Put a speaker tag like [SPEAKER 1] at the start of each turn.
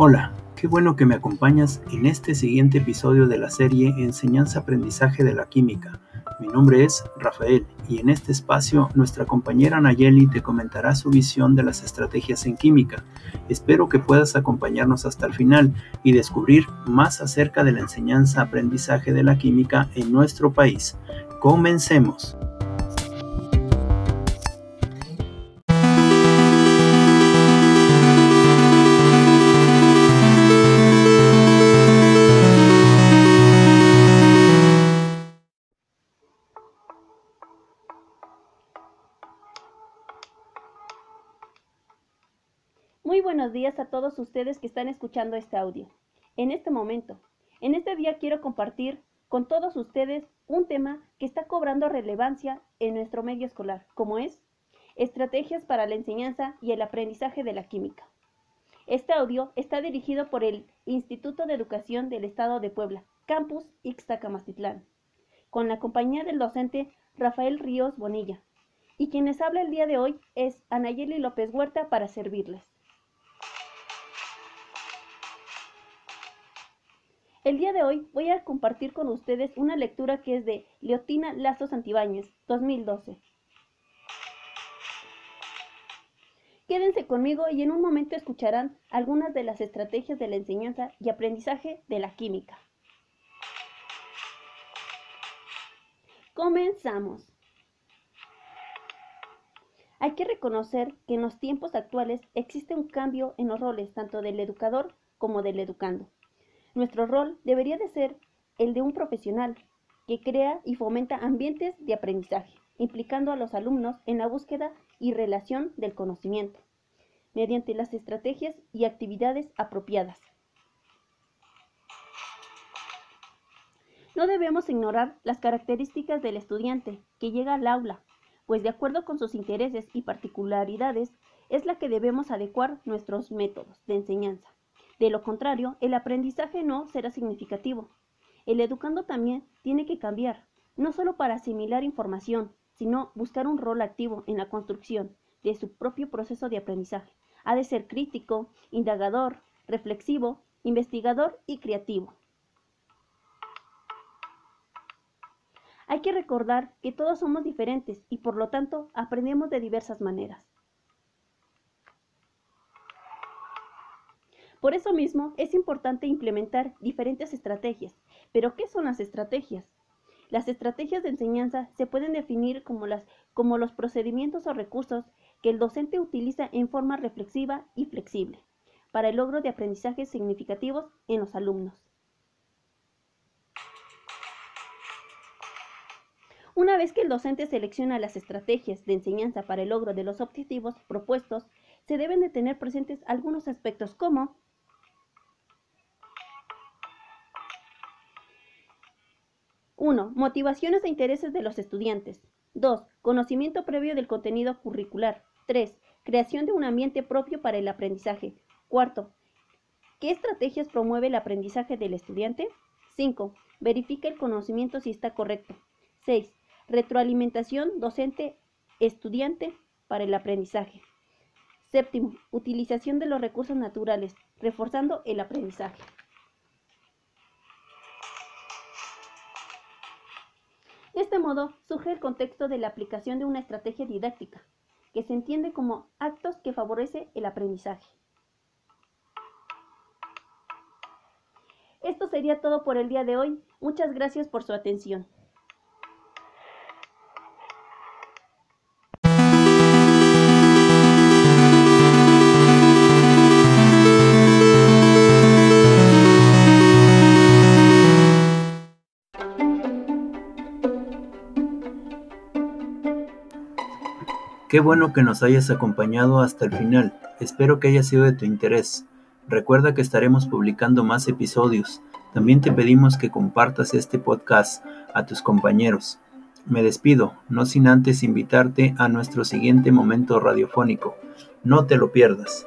[SPEAKER 1] Hola, qué bueno que me acompañas en este siguiente episodio de la serie Enseñanza-Aprendizaje de la Química. Mi nombre es Rafael y en este espacio nuestra compañera Nayeli te comentará su visión de las estrategias en química. Espero que puedas acompañarnos hasta el final y descubrir más acerca de la enseñanza-aprendizaje de la química en nuestro país. Comencemos.
[SPEAKER 2] Muy buenos días a todos ustedes que están escuchando este audio. En este momento, en este día quiero compartir con todos ustedes un tema que está cobrando relevancia en nuestro medio escolar, como es Estrategias para la enseñanza y el aprendizaje de la química. Este audio está dirigido por el Instituto de Educación del Estado de Puebla, Campus Ixtacamacitlán, con la compañía del docente Rafael Ríos Bonilla. Y quien les habla el día de hoy es Anayeli López Huerta para servirles. El día de hoy voy a compartir con ustedes una lectura que es de Leotina Lazo Santibáñez, 2012. Quédense conmigo y en un momento escucharán algunas de las estrategias de la enseñanza y aprendizaje de la química. Comenzamos. Hay que reconocer que en los tiempos actuales existe un cambio en los roles tanto del educador como del educando. Nuestro rol debería de ser el de un profesional que crea y fomenta ambientes de aprendizaje, implicando a los alumnos en la búsqueda y relación del conocimiento, mediante las estrategias y actividades apropiadas. No debemos ignorar las características del estudiante que llega al aula, pues de acuerdo con sus intereses y particularidades es la que debemos adecuar nuestros métodos de enseñanza. De lo contrario, el aprendizaje no será significativo. El educando también tiene que cambiar, no solo para asimilar información, sino buscar un rol activo en la construcción de su propio proceso de aprendizaje. Ha de ser crítico, indagador, reflexivo, investigador y creativo. Hay que recordar que todos somos diferentes y por lo tanto aprendemos de diversas maneras. Por eso mismo es importante implementar diferentes estrategias. ¿Pero qué son las estrategias? Las estrategias de enseñanza se pueden definir como, las, como los procedimientos o recursos que el docente utiliza en forma reflexiva y flexible para el logro de aprendizajes significativos en los alumnos. Una vez que el docente selecciona las estrategias de enseñanza para el logro de los objetivos propuestos, se deben de tener presentes algunos aspectos como 1. Motivaciones e intereses de los estudiantes. 2. Conocimiento previo del contenido curricular. 3. Creación de un ambiente propio para el aprendizaje. 4. ¿Qué estrategias promueve el aprendizaje del estudiante? 5. Verifica el conocimiento si está correcto. 6. Retroalimentación docente-estudiante para el aprendizaje. Séptimo, utilización de los recursos naturales, reforzando el aprendizaje. De este modo, surge el contexto de la aplicación de una estrategia didáctica, que se entiende como actos que favorece el aprendizaje. Esto sería todo por el día de hoy. Muchas gracias por su atención.
[SPEAKER 1] Qué bueno que nos hayas acompañado hasta el final. Espero que haya sido de tu interés. Recuerda que estaremos publicando más episodios. También te pedimos que compartas este podcast a tus compañeros. Me despido, no sin antes invitarte a nuestro siguiente momento radiofónico. No te lo pierdas.